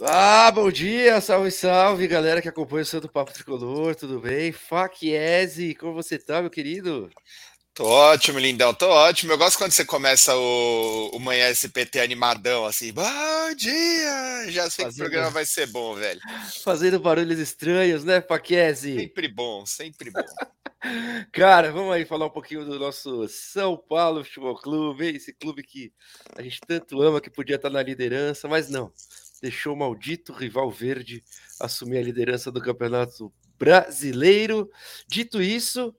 Ah, bom dia, salve, salve, galera que acompanha o Santo Papo Tricolor, tudo bem? Faquiese, como você tá, meu querido? Tô ótimo, lindão, tô ótimo. Eu gosto quando você começa o, o Manhã SPT animadão, assim, bom dia! Já sei Fazendo... que o programa vai ser bom, velho. Fazendo barulhos estranhos, né, Faquiese? Sempre bom, sempre bom. Cara, vamos aí falar um pouquinho do nosso São Paulo Futebol Clube, esse clube que a gente tanto ama, que podia estar na liderança, mas não deixou o maldito rival verde assumir a liderança do Campeonato Brasileiro. Dito isso,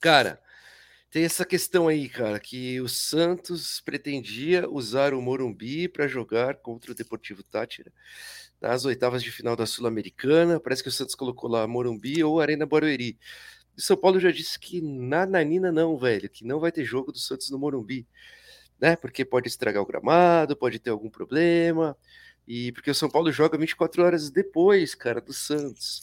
cara, tem essa questão aí, cara, que o Santos pretendia usar o Morumbi para jogar contra o Deportivo Tátira nas oitavas de final da Sul-Americana. Parece que o Santos colocou lá Morumbi ou Arena Barueri. E São Paulo já disse que na Nanina não, velho, que não vai ter jogo do Santos no Morumbi, né? Porque pode estragar o gramado, pode ter algum problema. E porque o São Paulo joga 24 horas depois, cara, do Santos.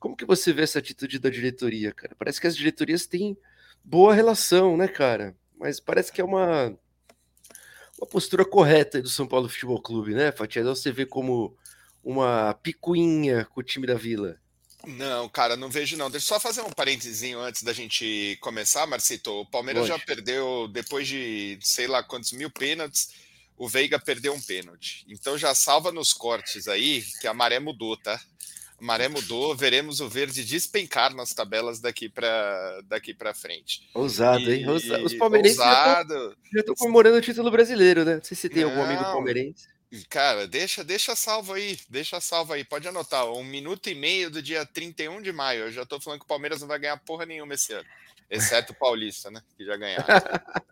Como que você vê essa atitude da diretoria, cara? Parece que as diretorias têm boa relação, né, cara? Mas parece que é uma uma postura correta do São Paulo Futebol Clube, né, Fatia? Você vê como uma picuinha com o time da Vila. Não, cara, não vejo não. Deixa eu só fazer um parênteses antes da gente começar, Marcito. O Palmeiras já perdeu, depois de sei lá quantos mil pênaltis, o Veiga perdeu um pênalti. Então já salva nos cortes aí que a maré mudou, tá? A maré mudou, veremos o verde despencar nas tabelas daqui para daqui para frente. Ousado, e, hein? Os palmeirenses ousado. já estão comemorando o título brasileiro, né? Não sei se tem Não, algum amigo palmeirense. Cara, deixa, deixa salvo aí, deixa salvo aí, pode anotar. Um minuto e meio do dia 31 de maio. Eu já tô falando que o Palmeiras não vai ganhar porra nenhuma esse ano. Exceto o Paulista, né? Que já ganharam.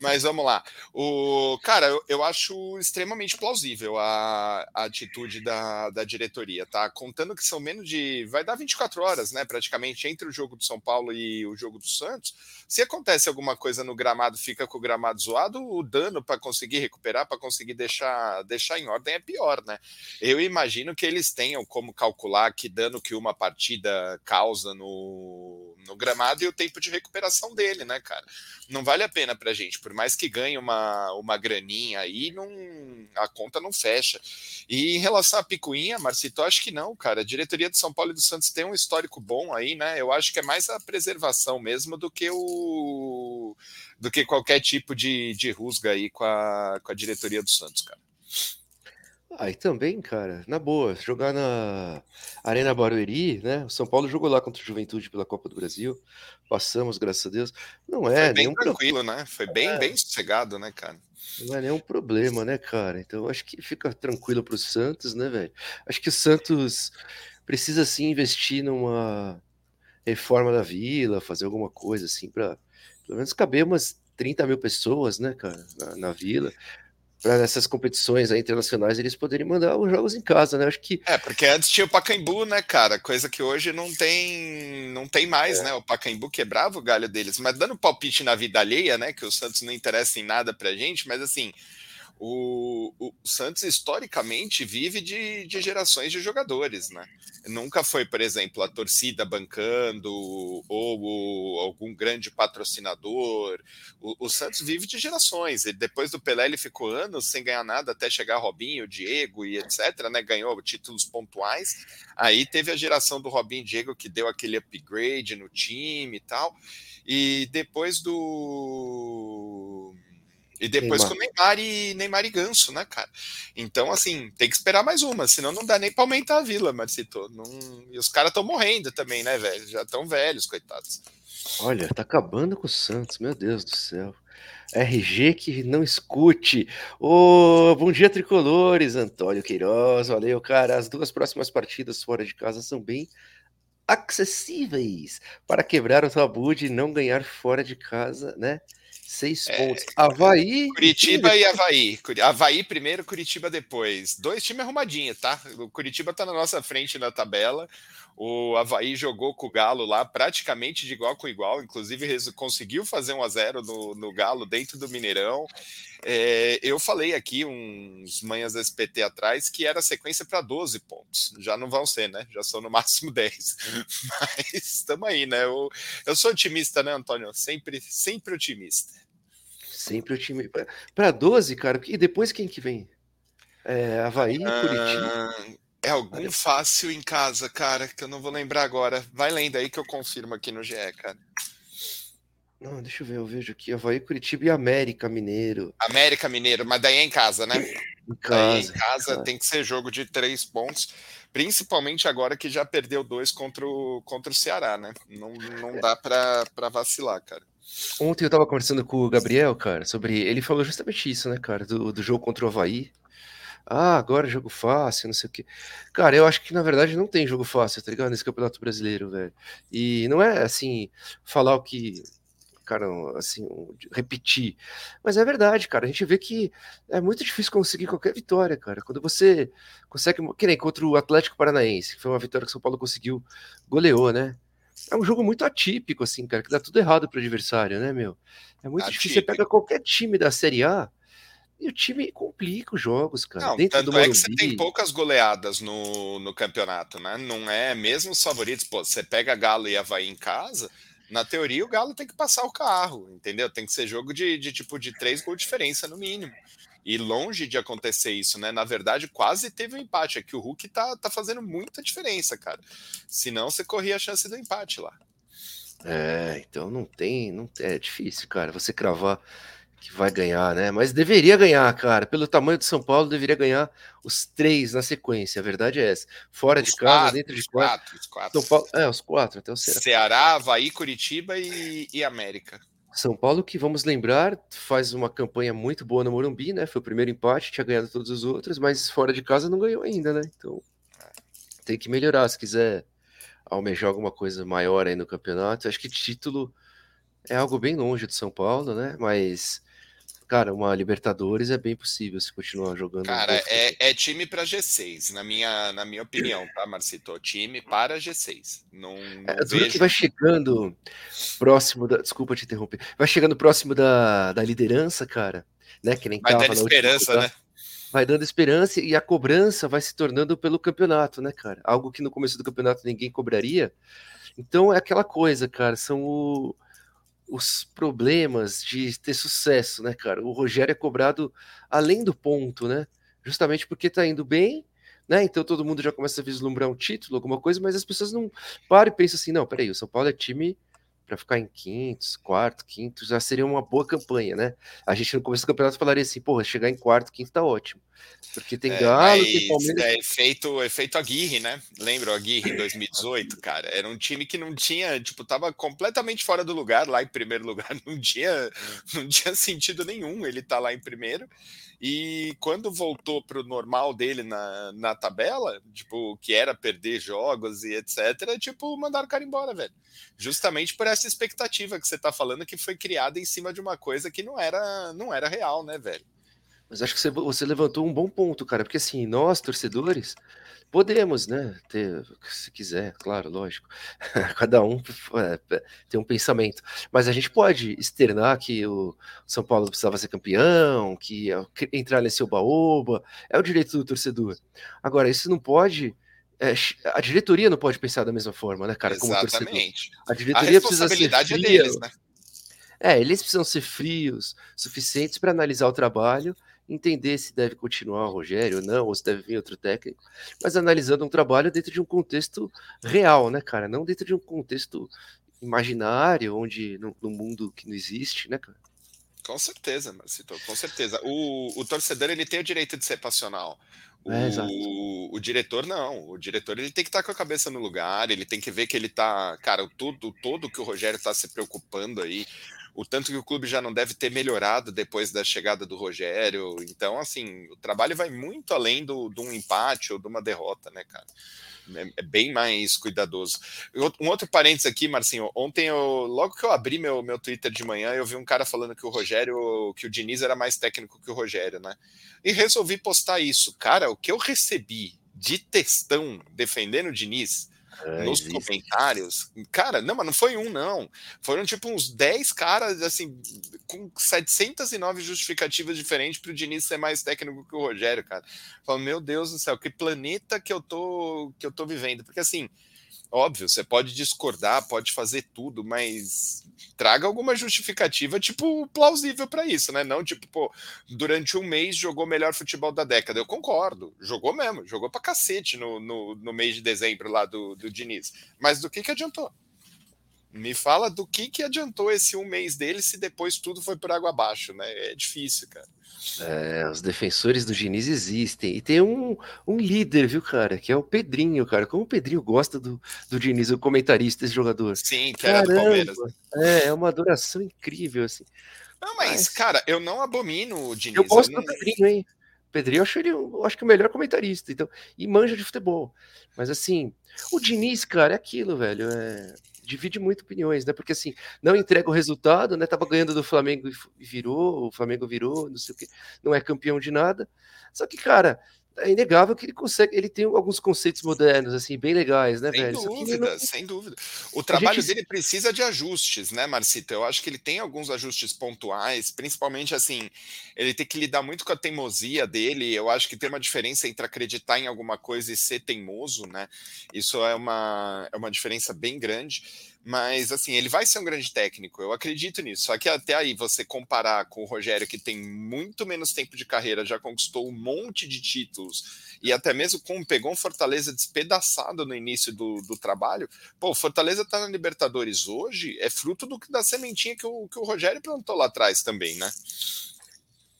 Mas vamos lá. O, cara, eu, eu acho extremamente plausível a, a, atitude da, da diretoria, tá? Contando que são menos de. Vai dar 24 horas, né? Praticamente entre o jogo do São Paulo e o jogo do Santos. Se acontece alguma coisa no gramado, fica com o gramado zoado, o dano para conseguir recuperar, para conseguir deixar, deixar em ordem é pior, né? Eu imagino que eles tenham como calcular que dano que uma partida causa no, no gramado e o tempo de recuperação dele, né, cara? Não vale a pena pra gente, por mais que ganhe uma, uma graninha aí, não, a conta não fecha. E em relação à picuinha, Marcito, acho que não, cara. A diretoria de São Paulo e do Santos tem um histórico bom aí, né? Eu acho que é mais a preservação mesmo do que o do que qualquer tipo de, de rusga aí com a, com a diretoria do Santos, cara. Aí também, cara, na boa, jogar na Arena Barueri, né? O São Paulo jogou lá contra o Juventude pela Copa do Brasil. Passamos, graças a Deus. Não é Foi bem tranquilo, pro... né? Foi bem, é. bem sossegado, né, cara? Não é nenhum problema, né, cara? Então acho que fica tranquilo pro Santos, né, velho? Acho que o Santos precisa sim investir numa reforma da vila, fazer alguma coisa assim para pelo menos caber umas 30 mil pessoas, né, cara, na, na vila para nessas competições internacionais eles poderem mandar os jogos em casa, né? Acho que é porque antes tinha o Pacaembu, né, cara? Coisa que hoje não tem, não tem mais, é. né? O Pacaembu quebrava o galho deles, mas dando palpite na vida alheia, né? Que o Santos não interessa em nada pra gente, mas assim, o, o, Santos historicamente vive de, de, gerações de jogadores, né? Nunca foi, por exemplo, a torcida bancando ou, ou algum grande patrocinador. O, o, Santos vive de gerações. Depois do Pelé ele ficou anos sem ganhar nada até chegar Robinho, Diego e etc. Né? Ganhou títulos pontuais. Aí teve a geração do Robinho e Diego que deu aquele upgrade no time e tal. E depois do e depois Neymar. com Neymar e Neymar e Ganso, né, cara? Então, assim, tem que esperar mais uma, senão não dá nem pra aumentar a vila, Marcito. Não... E os caras estão morrendo também, né, velho? Já estão velhos, coitados. Olha, tá acabando com o Santos, meu Deus do céu. RG que não escute. Ô, oh, bom dia, tricolores, Antônio Queiroz. Valeu, cara. As duas próximas partidas fora de casa são bem acessíveis para quebrar o tabu de não ganhar fora de casa, né? Seis é, pontos. Havaí. Curitiba e Havaí. Havaí primeiro, Curitiba depois. Dois times arrumadinhos, tá? O Curitiba tá na nossa frente na tabela. O Havaí jogou com o Galo lá praticamente de igual com igual, inclusive conseguiu fazer um a 0 no, no Galo dentro do Mineirão. É, eu falei aqui uns manhãs SPT atrás que era sequência para 12 pontos. Já não vão ser, né? Já são no máximo 10. Mas estamos aí, né? Eu, eu sou otimista, né, Antônio? Sempre, sempre otimista. Sempre o time. Para 12, cara. E depois quem que vem? É, Havaí, Curitiba. É algum fácil em casa, cara, que eu não vou lembrar agora. Vai lendo aí que eu confirmo aqui no GE, cara. Não, deixa eu ver, eu vejo aqui Havaí, Curitiba e América Mineiro. América Mineiro, mas daí é em casa, né? Em casa. Daí em casa tem que ser jogo de três pontos, principalmente agora que já perdeu dois contra o, contra o Ceará, né? Não, não dá para vacilar, cara. Ontem eu tava conversando com o Gabriel, cara, sobre. Ele falou justamente isso, né, cara, do, do jogo contra o Havaí. Ah, agora é jogo fácil, não sei o quê. Cara, eu acho que na verdade não tem jogo fácil, tá ligado? Nesse Campeonato Brasileiro, velho. E não é assim, falar o que. Cara, assim, repetir. Mas é verdade, cara. A gente vê que é muito difícil conseguir qualquer vitória, cara. Quando você consegue. Que nem contra o Atlético Paranaense, que foi uma vitória que o São Paulo conseguiu, goleou, né? É um jogo muito atípico, assim, cara, que dá tudo errado pro adversário, né, meu? É muito atípico. difícil. Você pega qualquer time da Série A e o time complica os jogos, cara. Não, Dentro tanto do é que você tem poucas goleadas no, no campeonato, né? Não é mesmo os favoritos. Pô, você pega Galo e Havaí em casa, na teoria o Galo tem que passar o carro, entendeu? Tem que ser jogo de, de tipo de três gols de diferença no mínimo. E longe de acontecer isso, né? Na verdade, quase teve um empate. É que o Hulk tá, tá fazendo muita diferença, cara. Senão você corria a chance do empate lá. É, então não tem, não é difícil, cara. Você cravar que vai ganhar, né? Mas deveria ganhar, cara. Pelo tamanho do São Paulo, deveria ganhar os três na sequência. A verdade é essa. Fora os de casa, quatro, dentro de quatro. quatro. Os quatro. São Paulo, é, os quatro, até o Ceará. Ceará, Havaí, Curitiba e, e América. São Paulo, que vamos lembrar, faz uma campanha muito boa no Morumbi, né? Foi o primeiro empate, tinha ganhado todos os outros, mas fora de casa não ganhou ainda, né? Então tem que melhorar se quiser almejar alguma coisa maior aí no campeonato. Acho que título é algo bem longe do São Paulo, né? Mas cara, uma Libertadores é bem possível se continuar jogando. Cara, é, é, time para G6, na minha, na minha opinião, tá, Marcito? Time para G6. Não, não é, vejo... que vai chegando próximo da. Desculpa te interromper. Vai chegando próximo da, da liderança, cara. Né? Que nem vai dando esperança, né? Vai dando esperança e a cobrança vai se tornando pelo campeonato, né, cara? Algo que no começo do campeonato ninguém cobraria. Então é aquela coisa, cara. São o os problemas de ter sucesso, né, cara? O Rogério é cobrado além do ponto, né? Justamente porque tá indo bem, né? Então todo mundo já começa a vislumbrar um título, alguma coisa, mas as pessoas não param e pensam assim: não, peraí, o São Paulo é time para ficar em quintos, quarto, quinto, já seria uma boa campanha, né? A gente no começo do campeonato falaria assim, porra, chegar em quarto, quinto tá ótimo. Porque tem é, Galo, tem Palmeiras. É efeito, efeito Aguirre, né? Lembra o Aguirre em 2018, cara? Era um time que não tinha, tipo, tava completamente fora do lugar, lá em primeiro lugar, não tinha, não tinha sentido nenhum ele tá lá em primeiro. E quando voltou para o normal dele na, na tabela, tipo, que era perder jogos e etc., tipo, mandaram o cara embora, velho. Justamente por essa expectativa que você tá falando que foi criada em cima de uma coisa que não era, não era real, né, velho? Mas acho que você, você levantou um bom ponto, cara, porque assim, nós, torcedores, podemos, né, ter, se quiser, claro, lógico, cada um é, tem um pensamento, mas a gente pode externar que o São Paulo precisava ser campeão, que entrar nesse oba-oba, é o direito do torcedor. Agora, isso não pode é, a diretoria não pode pensar da mesma forma, né, cara? Exatamente. A diretoria a precisa ser fria. É, deles, né? é, eles precisam ser frios, suficientes para analisar o trabalho entender se deve continuar o Rogério ou não, ou se deve vir outro técnico, mas analisando um trabalho dentro de um contexto real, né, cara? Não dentro de um contexto imaginário, onde no, no mundo que não existe, né, cara? Com certeza, Marcito, com certeza. O, o torcedor ele tem o direito de ser passional. O, é, o, diretor não, o diretor ele tem que estar tá com a cabeça no lugar, ele tem que ver que ele tá, cara, tudo todo que o Rogério está se preocupando aí, o tanto que o clube já não deve ter melhorado depois da chegada do Rogério. Então, assim, o trabalho vai muito além do, de um empate ou de uma derrota, né, cara? É, é bem mais cuidadoso. Um outro parênteses aqui, Marcinho. Ontem, eu, logo que eu abri meu, meu Twitter de manhã, eu vi um cara falando que o Rogério, que o Diniz era mais técnico que o Rogério, né? E resolvi postar isso. Cara, o que eu recebi de textão defendendo o Diniz é, nos existe. comentários. Cara, não, mas não foi um, não. Foram tipo uns 10 caras, assim, com 709 justificativas diferentes para o Diniz ser mais técnico que o Rogério, cara. Falando, meu Deus do céu, que planeta que eu tô, que eu tô vivendo. Porque assim. Óbvio, você pode discordar, pode fazer tudo, mas traga alguma justificativa, tipo, plausível para isso, né? Não tipo, pô, durante um mês jogou melhor futebol da década. Eu concordo, jogou mesmo, jogou pra cacete no, no, no mês de dezembro lá do, do Diniz. Mas do que que adiantou? Me fala do que que adiantou esse um mês dele se depois tudo foi por água abaixo, né? É difícil, cara. É, os defensores do Diniz existem. E tem um, um líder, viu, cara? Que é o Pedrinho, cara. Como o Pedrinho gosta do, do Diniz, o comentarista, esse jogador. Sim, que era do Palmeiras. né? É, é uma adoração incrível, assim. Não, mas, Mas- cara, eu não abomino o Diniz. Eu gosto não- do Pedrinho, hein? Pedrinho eu acho ele, eu acho que o melhor comentarista, então, e manja de futebol. Mas assim, o Diniz, cara, é aquilo, velho, é, divide muito opiniões, né? Porque assim, não entrega o resultado, né? Tava ganhando do Flamengo e virou, o Flamengo virou, não sei o que, não é campeão de nada. Só que, cara, é inegável que ele consegue, ele tem alguns conceitos modernos, assim, bem legais, né, Sem velho? Dúvida, não- sem dúvida. O trabalho gente- dele precisa de ajustes, né, Marcito? Eu acho que ele tem alguns ajustes pontuais, principalmente assim, ele tem que lidar muito com a teimosia dele. Eu acho que tem uma diferença entre acreditar em alguma coisa e ser teimoso, né? Isso é uma, é uma diferença bem grande. Mas assim, ele vai ser um grande técnico, eu acredito nisso. Só que até aí você comparar com o Rogério, que tem muito menos tempo de carreira, já conquistou um monte de títulos, e até mesmo com pegou um Fortaleza despedaçado no início do, do trabalho. Pô, o Fortaleza tá na Libertadores hoje, é fruto do, da sementinha que o, que o Rogério plantou lá atrás também, né?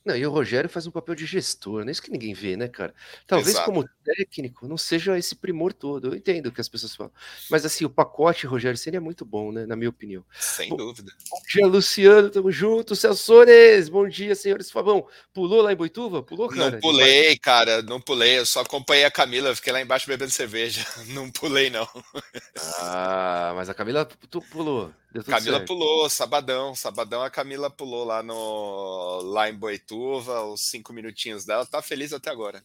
Não, e o Rogério faz um papel de gestor, não é isso que ninguém vê, né, cara? Talvez Exato. como técnico não seja esse primor todo, eu entendo o que as pessoas falam. Mas assim, o pacote Rogério seria muito bom, né, na minha opinião. Sem Bom, dúvida. Bom dia, Luciano, tamo junto. Celso Soares, bom dia, senhores Fabão. Pulou lá em Boituva? Pulou, cara? Não pulei, cara, não pulei. Eu só acompanhei a Camila, fiquei lá embaixo bebendo cerveja. Não pulei, não. Ah, mas a Camila tu pulou. Camila certo. pulou, sabadão. Sabadão a Camila pulou lá no lá em Boituva, os cinco minutinhos dela. Tá feliz até agora.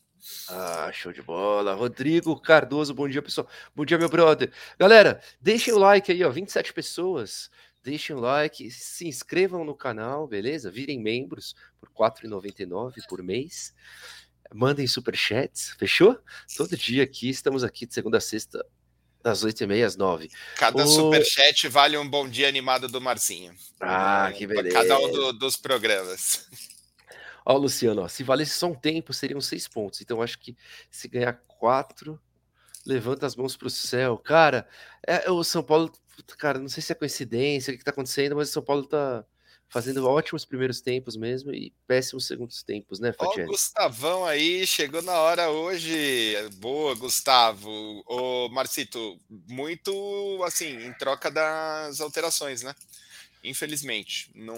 Ah, show de bola. Rodrigo Cardoso, bom dia, pessoal. Bom dia, meu brother. Galera, deixem o like aí, ó. 27 pessoas. Deixem o like, se inscrevam no canal, beleza? Virem membros por R$ 4,99 por mês. Mandem superchats, fechou? Todo dia aqui, estamos aqui de segunda a sexta, das 8h30 às 9 Cada Ô- superchat vale um bom dia animado do Marcinho. Ah, que beleza. Cada um do- dos programas. Ó, Luciano, ó, se valesse só um tempo, seriam seis pontos. Então, acho que se ganhar quatro, levanta as mãos para o céu. Cara, é, o São Paulo, cara, não sei se é coincidência, o que está acontecendo, mas o São Paulo tá fazendo ótimos primeiros tempos mesmo e péssimos segundos tempos, né, Ó, o? Gustavão aí, chegou na hora hoje. Boa, Gustavo. Ô, Marcito, muito assim, em troca das alterações, né? Infelizmente. Não,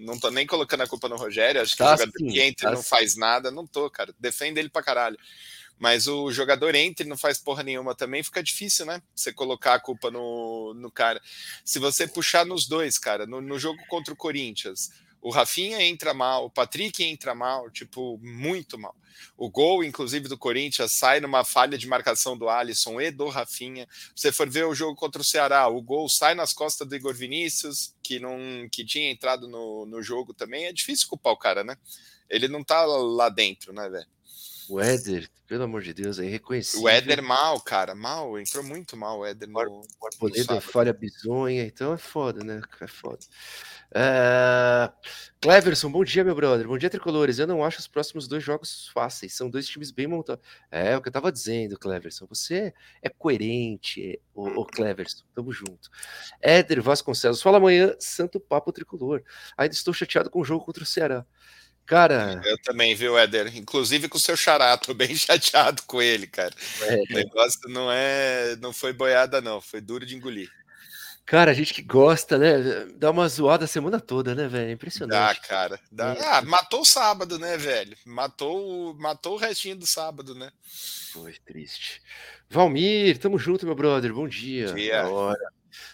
não tô nem colocando a culpa no Rogério. Acho que Tá o jogador sim, que entra tá não sim. faz nada. Não tô, cara. Defende ele pra caralho. Mas o jogador entra e não faz porra nenhuma também, fica difícil, né? Você colocar a culpa no, no cara. Se você puxar nos dois, cara, no, no jogo contra o Corinthians, o Rafinha entra mal, o Patrick entra mal, tipo, muito mal. O gol, inclusive, do Corinthians sai numa falha de marcação do Alisson e do Rafinha. Se você for ver o jogo contra o Ceará, o gol sai nas costas do Igor Vinícius, que não que tinha entrado no, no jogo também. É difícil culpar o cara, né? Ele não tá lá dentro, né, velho? O Éder, pelo amor de Deus, é irreconhecível. O Éder mal, cara, mal, entrou muito mal o Éder no, O Arboleda sábado. falha bizonha, então é foda, né? É foda. É... Cleverson, bom dia, meu brother. Bom dia, tricolores. Eu não acho os próximos dois jogos fáceis. São dois times bem montados. É o que eu tava dizendo, Cleverson. Você é coerente, o, o Cleverson. Tamo junto. Éder Vasconcelos, fala amanhã, Santo Papo Tricolor. Ainda estou chateado com o jogo contra o Ceará. Cara, Eu também, viu, Éder? Inclusive com o seu xará, tô bem chateado com ele, cara. é, O negócio não é, não foi boiada não, foi duro de engolir. cara, a gente que gosta, né? Dá uma zoada a semana toda, né, velho? É Dá, impressionante. cara. Dá. É. Ah, matou o sábado, né, velho? Matou, o- matou o restinho do sábado, né? Foi triste. Valmir, tamo junto, meu brother. Bom dia. Dia. Da hora.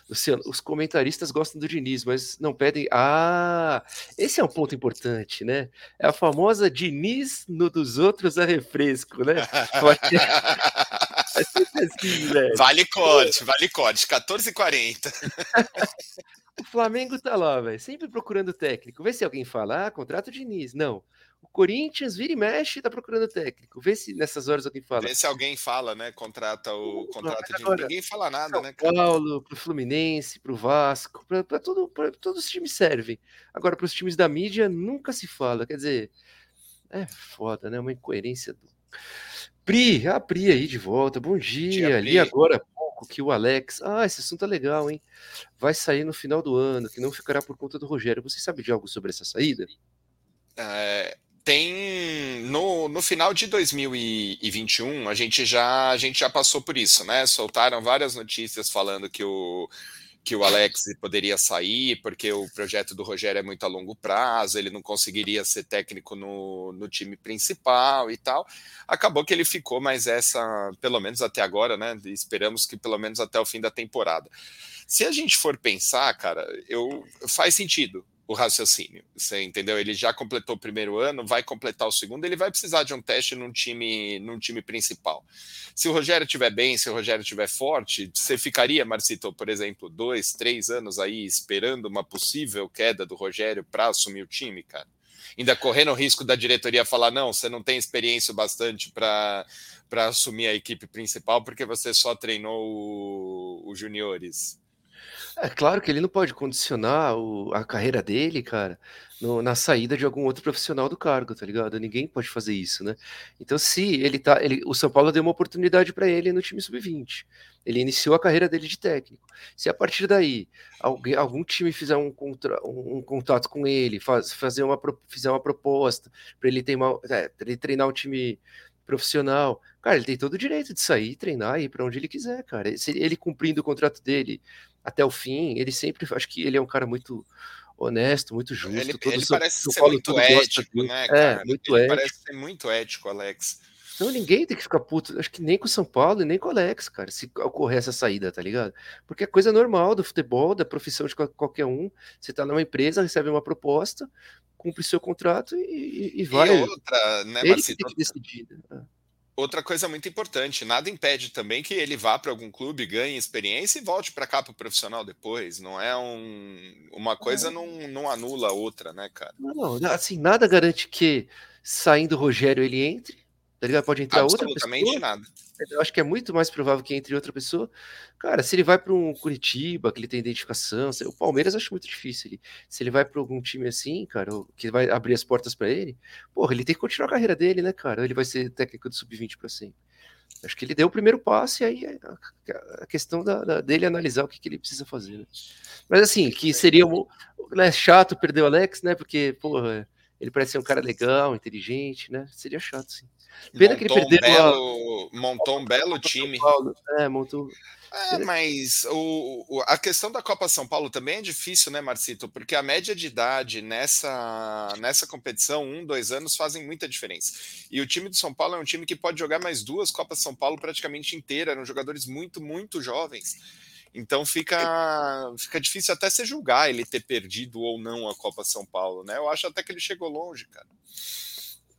Luciano, os comentaristas gostam do Diniz, mas não pedem. Ah, esse é um ponto importante, né? É a famosa Diniz no dos outros a refresco, né? É assim, velho. vale corte, vale corte, 14,40. O Flamengo tá lá, velho, sempre procurando técnico. Vê se alguém fala, ah, contrato o Diniz. Não. O Corinthians vira e mexe e tá procurando técnico. Vê se nessas horas alguém fala. Vê se alguém fala, né? Contrata o contrato de ninguém fala nada, São né? Cara? Paulo, pro Fluminense, pro Vasco, pra, pra tudo, pra, todos os times servem. Agora, para os times da mídia, nunca se fala. Quer dizer, é foda, né? Uma incoerência do. Pri, a Pri aí de volta. Bom dia. Tia Ali agora há pouco que o Alex. Ah, esse assunto é legal, hein? Vai sair no final do ano, que não ficará por conta do Rogério. Você sabe de algo sobre essa saída? É, tem no, no final de 2021 a gente já a gente já passou por isso, né? Soltaram várias notícias falando que o que o Alex poderia sair porque o projeto do Rogério é muito a longo prazo, ele não conseguiria ser técnico no, no time principal e tal. Acabou que ele ficou, mas essa, pelo menos até agora, né? Esperamos que pelo menos até o fim da temporada. Se a gente for pensar, cara, eu faz sentido o raciocínio. Você entendeu? Ele já completou o primeiro ano, vai completar o segundo, ele vai precisar de um teste num time, num time principal. Se o Rogério estiver bem, se o Rogério estiver forte, você ficaria, Marcito, por exemplo, dois, três anos aí esperando uma possível queda do Rogério para assumir o time, cara? Ainda correndo o risco da diretoria falar: não, você não tem experiência bastante para assumir a equipe principal porque você só treinou os juniores. É claro que ele não pode condicionar o- a carreira dele, cara, no- na saída de algum outro profissional do cargo, tá ligado? Ninguém pode fazer isso, né? Então, se ele tá. Ele, o São Paulo deu uma oportunidade para ele no time sub-20. Ele iniciou a carreira dele de técnico. Se a partir daí alguém, algum time fizer um, contra, um, um contato com ele, faz, fazer uma, fizer uma proposta para ele, teimar- é, ele treinar o time profissional, cara, ele tem todo o direito de sair, treinar e ir para onde ele quiser, cara. Se ele cumprindo o contrato dele até o fim, ele sempre, acho que ele é um cara muito honesto, muito justo. Ele, ele São- parece São ser muito ético, né, É, cara? muito ele ético. parece ser muito ético, Alex. Então ninguém tem que ficar puto, acho que nem com o São Paulo e nem com o Alex, cara, se ocorrer essa saída, tá ligado? Porque é coisa normal do futebol, da profissão de qual- qualquer um. Você tá numa empresa, recebe uma proposta, cumpre seu contrato e, e- e vai. E outra, né, decidir. né? Outra coisa muito importante, nada impede também que ele vá para algum clube, ganhe experiência e volte para cá para o profissional depois. Não é um, uma coisa não, não anula a outra, né, cara? Não, não, assim, nada garante que saindo o Rogério ele entre, tá ligado? Pode entrar outra Absolutamente pessoa. nada. Eu acho que é muito mais provável que entre outra pessoa. Cara, se ele vai para um Curitiba, que ele tem identificação, o Palmeiras acho muito difícil. Ele, se ele vai para algum time assim, cara, que vai abrir as portas para ele, porra, ele tem que continuar a carreira dele, né, cara? Ele vai ser técnico do sub-20 para sempre. Acho que ele deu o primeiro passo e aí é a, a questão da, da- dele analisar o que, que ele precisa fazer. né? Mas assim, que seria um, né, chato perder o Alex, né? Porque, porra, ele parece ser um cara legal, inteligente, né? Seria chato, sim. Pena que ele montou um perdeu a- belo, montou um belo time. É, montou. É, mas o- a questão da Copa São Paulo também é difícil, né, Marcito? Porque a média de idade nessa, nessa competição, um, dois anos, fazem muita diferença. E o time do São Paulo é um time que pode jogar mais duas Copas São Paulo praticamente inteira. Eram jogadores muito, muito jovens. Então fica, fica difícil até se julgar ele ter perdido ou não a Copa São Paulo, né? Eu acho até que ele chegou longe, cara.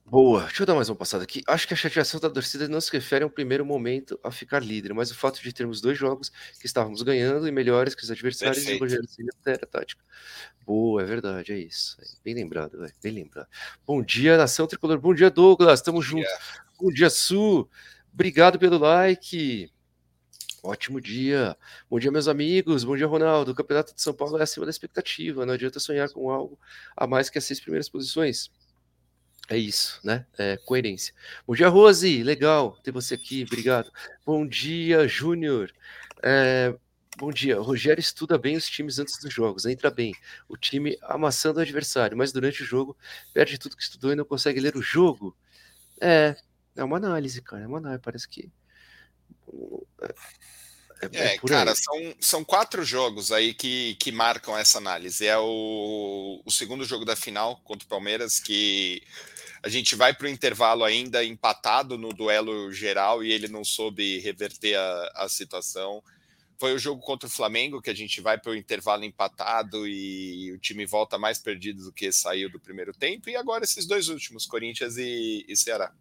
Boa, deixa eu dar mais uma passada aqui. Acho que a chateação da torcida não se refere a um primeiro momento a ficar líder, mas o fato de termos dois jogos que estávamos ganhando e melhores que os adversários e o. Rogério era tática. Boa, é verdade, é isso. Bem lembrado, velho, bem lembrado. Bom dia, nação tricolor. Bom dia, Douglas. Tamo junto. Bom dia, Su. Obrigado pelo like. Ótimo dia. Bom dia, meus amigos. Bom dia, Ronaldo. O Campeonato de São Paulo é acima da expectativa. Não adianta sonhar com algo a mais que as seis primeiras posições. É isso, né? É coerência. Bom dia, Rose. Legal ter você aqui. Obrigado. Bom dia, Júnior. É, bom dia. O Rogério estuda bem os times antes dos jogos. Entra bem. O time amassando o adversário, mas durante o jogo perde tudo que estudou e não consegue ler o jogo. É, é uma análise, cara. É uma análise. Parece que. É, por cara, aí. são, são quatro jogos aí que, que marcam essa análise. É o, o segundo jogo da final contra o Palmeiras, que a gente vai para o intervalo ainda empatado no duelo geral e ele não soube reverter a, a situação. Foi o jogo contra o Flamengo, que a gente vai para o intervalo empatado e o time volta mais perdido do que saiu do primeiro tempo. E agora esses dois últimos, Corinthians e, e Ceará.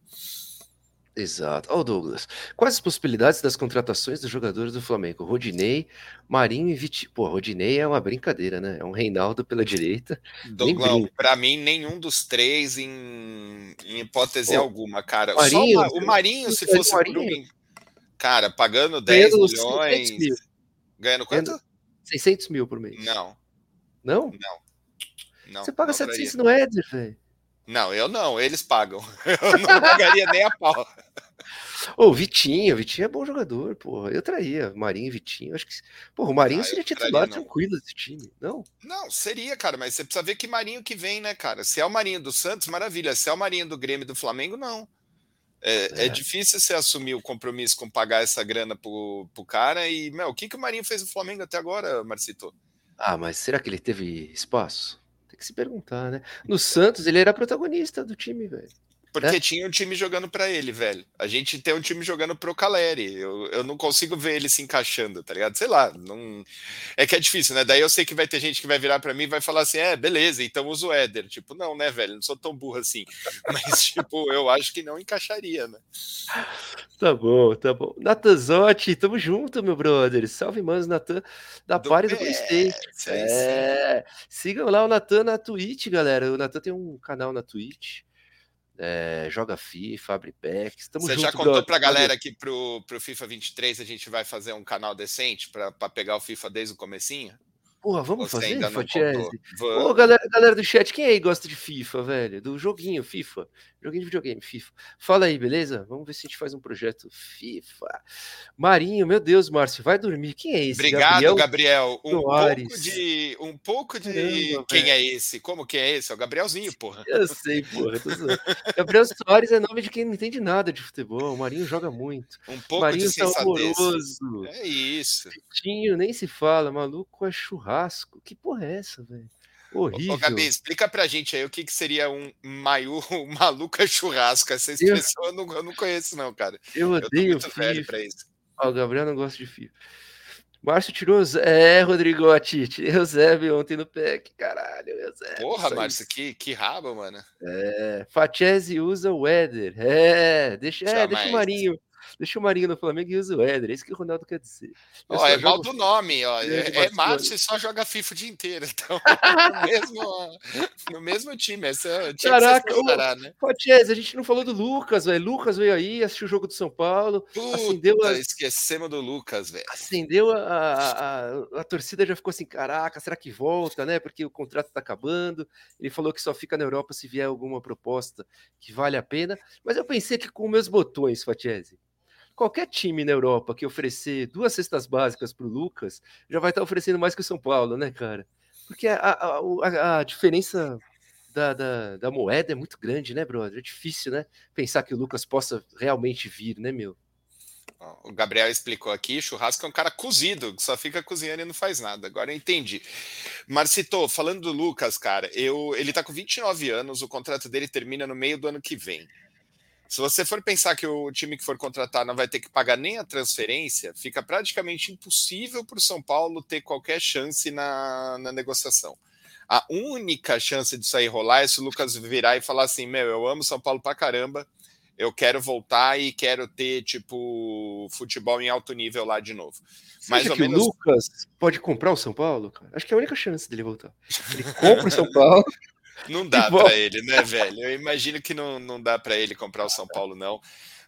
Exato. Ó, Douglas, quais as possibilidades das contratações dos jogadores do Flamengo? Rodinei, Marinho e Vitinho. Pô, Rodinei é uma brincadeira, né? É um Reinaldo pela direita. Douglas, para mim, nenhum dos três em, em hipótese Pô, alguma, cara. Marinho, Só o Marinho, se fosse Marinho. Cara, pagando 10 ganhando milhões. Mil. Ganhando quanto? Ganhando 600 mil por mês. Não. Não? Não. não Você paga não 700 no Éder, velho. Não, eu não, eles pagam. Eu não pagaria nem a pau. Ô, Vitinho, Vitinho é bom jogador, porra. Eu traía Marinho e Vitinho. Acho que. Porra, o Marinho ah, seria titular tranquilo desse time, não? Não, seria, cara, mas você precisa ver que Marinho que vem, né, cara? Se é o Marinho do Santos, maravilha. Se é o Marinho do Grêmio do Flamengo, não. É, é. é difícil você assumir o compromisso com pagar essa grana pro, pro cara. E, meu, o que, que o Marinho fez no Flamengo até agora, Marcito? Ah, mas será que ele teve espaço? Que se perguntar, né? No Santos, ele era protagonista do time, velho. Porque é? tinha um time jogando para ele, velho. A gente tem um time jogando pro Caleri. Eu, eu não consigo ver ele se encaixando, tá ligado? Sei lá, não... é que é difícil, né? Daí eu sei que vai ter gente que vai virar para mim e vai falar assim: é, beleza, então usa o Éder. Tipo, não, né, velho? Não sou tão burro assim. Mas, tipo, eu acho que não encaixaria, né? Tá bom, tá bom. Natanzotti, tamo junto, meu brother. Salve, manos, Natan, da do Pare do Playstation. É, sigam lá o Natan na Twitch, galera. O Natan tem um canal na Twitch é, joga FIFA, abre packs. Você já contou para pra galera que pro, pro FIFA 23 a gente vai fazer um canal decente para pegar o FIFA desde o comecinho? Porra, vamos Você fazer, Fatiese? Ô, galera, galera do chat, quem aí gosta de FIFA, velho? Do joguinho FIFA. Joguinho de videogame, FIFA. Fala aí, beleza? Vamos ver se a gente faz um projeto FIFA. Marinho, meu Deus, Márcio, vai dormir. Quem é esse? Obrigado, Gabriel. Gabriel. Um, pouco de, um pouco de. Caramba, quem velho. é esse? Como que é esse? É o Gabrielzinho, porra. Eu sei, porra. Gabriel Soares é nome de quem não entende nada de futebol. O Marinho joga muito. Um pouco Marinho de tá amoroso. É isso. Tinho, nem se fala. Maluco é churrasco. Que porra é essa, velho? Horrível. Ô, Gabi, explica pra gente aí o que, que seria um maiu, um maluca churrasco. Essa expressão eu, eu, não, eu não conheço, não, cara. Eu odeio eu tô muito velho pra isso. Ó, o Gabriel não gosta de FIFA. Márcio tirou É, Rodrigotti. Tirei o Zeb ontem no PEC. Caralho, Zeb. Porra, Márcio, que, que rabo, mano. É. Fachese usa o Weather. É, deixa, é, deixa o Marinho. Deixa o Marinho no Flamengo e usa o Éder. É isso que o Ronaldo quer dizer. Ó, é mal do nome, ó. É, é Márcio e só joga FIFA o dia inteiro. Então, no mesmo, no mesmo time. Essa tinha Caraca, que né? A gente não falou do Lucas, velho. Lucas veio aí, assistiu o jogo do São Paulo. Puta, acendeu a... esquecemos do Lucas, velho. Acendeu a, a, a, a, torcida, já ficou assim: caraca, será que volta, né? Porque o contrato tá acabando. Ele falou que só fica na Europa se vier alguma proposta que vale a pena. Mas eu pensei que com meus botões, Fatiese qualquer time na Europa que oferecer duas cestas básicas para o Lucas já vai estar tá oferecendo mais que o São Paulo, né, cara? Porque a, a, a, a diferença da, da, da, moeda é muito grande, né, brother? É difícil, né? Pensar que o Lucas possa realmente vir, né, meu? O Gabriel explicou aqui, churrasco é um cara cozido, que só fica cozinhando e não faz nada. Agora eu entendi. Marcito, falando do Lucas, cara, eu, ele tá com 29 anos, o contrato dele termina no meio do ano que vem. Se você for pensar que o time que for contratar não vai ter que pagar nem a transferência, fica praticamente impossível para o São Paulo ter qualquer chance na, na negociação. A única chance de sair rolar é se o Lucas virar e falar assim: Meu, eu amo São Paulo pra caramba, eu quero voltar e quero ter, tipo, futebol em alto nível lá de novo. Você Mais ou menos... o Lucas pode comprar o São Paulo? Cara? Acho que é a única chance dele voltar. Ele compra o São Paulo. Não dá para ele, né, velho? Eu imagino que não, não dá para ele comprar o São Paulo, não.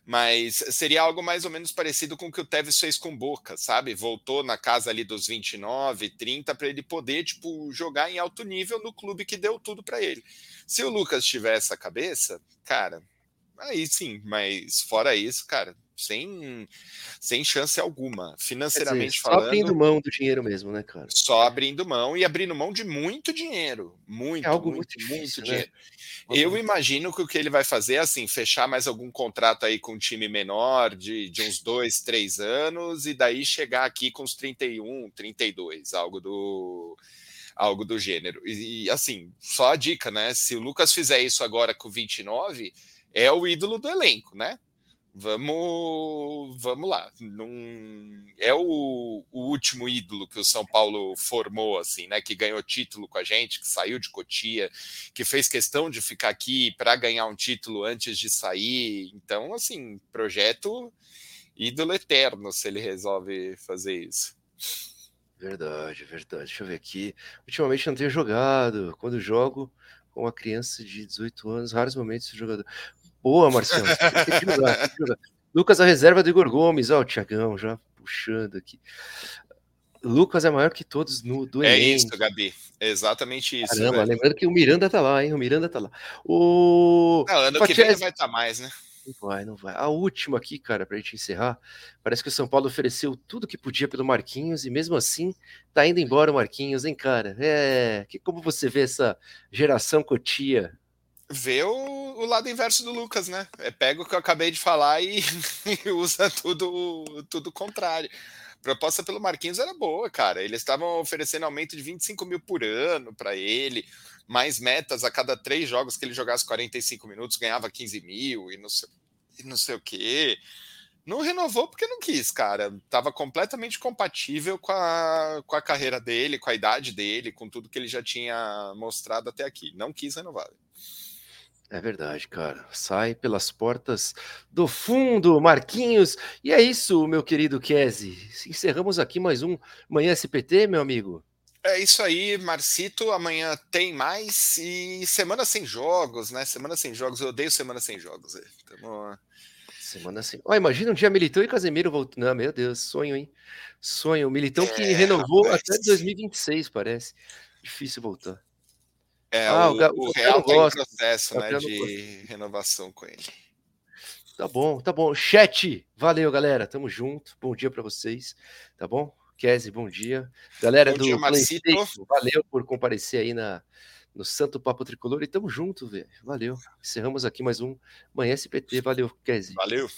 Mas seria algo mais ou menos parecido com o que o Tevez fez com Boca, sabe? Voltou na casa ali dos 29, 30 para ele poder, tipo, jogar em alto nível no clube que deu tudo para ele. Se o Lucas tiver essa cabeça, cara, aí sim, mas fora isso, cara, sem, sem chance alguma, financeiramente dizer, só falando. Só abrindo mão do dinheiro mesmo, né, cara? Só abrindo mão e abrindo mão de muito dinheiro. Muito, é algo muito, muito, difícil, muito né? dinheiro. Eu imagino que o que ele vai fazer é assim: fechar mais algum contrato aí com um time menor, de, de uns dois, três anos, e daí chegar aqui com os 31, 32, algo do algo do gênero. E, e assim, só a dica, né? Se o Lucas fizer isso agora com 29, é o ídolo do elenco, né? Vamos, vamos lá. É o, o, último ídolo que o São Paulo formou, assim, né? Que ganhou título com a gente, que saiu de Cotia, que fez questão de ficar aqui para ganhar um título antes de sair. Então, assim, projeto ídolo eterno se ele resolve fazer isso. Verdade, verdade. Deixa eu ver aqui. Ultimamente não tenho jogado. Quando jogo com uma criança de 18 anos, raros momentos de jogador. Boa, Marcelo. Tem que jogar, tem que jogar. Lucas, a reserva do Igor Gomes. Ó, o Tiagão já puxando aqui. Lucas é maior que todos no do É isso, Gabi. É exatamente isso. Caramba, velho. lembrando que o Miranda tá lá, hein? O Miranda tá lá. O. Não, ano Fatias... que vem vai estar tá mais, né? Não vai, não vai. A última aqui, cara, pra gente encerrar. Parece que o São Paulo ofereceu tudo que podia pelo Marquinhos e mesmo assim tá indo embora o Marquinhos, hein, cara? É. Que, como você vê essa geração Cotia? Vê o, o lado inverso do Lucas, né? É, pega o que eu acabei de falar e, e usa tudo, tudo contrário proposta pelo Marquinhos era boa, cara. Eles estavam oferecendo aumento de 25 mil por ano para ele, mais metas a cada três jogos que ele jogasse 45 minutos, ganhava 15 mil e não sei, e não sei o quê. Não renovou porque não quis, cara. Tava completamente compatível com a, com a carreira dele, com a idade dele, com tudo que ele já tinha mostrado até aqui. Não quis renovar. É verdade, cara. Sai pelas portas do fundo, Marquinhos. E é isso, meu querido Kese. Encerramos aqui mais um Manhã SPT, meu amigo. É isso aí, Marcito. Amanhã tem mais. E semana sem jogos, né? Semana sem jogos. Eu odeio semana sem jogos. É. Tamo... Semana sem. Ó, imagina um dia Militão e Casemiro voltando. Não, meu Deus, sonho, hein? Sonho. Militão é, que renovou rapaz. até 2026, parece. Difícil voltar. É, ah, o, o, o Real tem um processo né, de renovação com ele. Tá bom, tá bom. Chat, valeu, galera. Tamo junto. Bom dia para vocês, tá bom? Kese, bom dia. Galera bom do dia, PlayStation, valeu por comparecer aí na, no Santo Papo Tricolor e tamo junto, velho. Valeu. Encerramos aqui mais um Manhã SPT. Valeu, Kese. Valeu.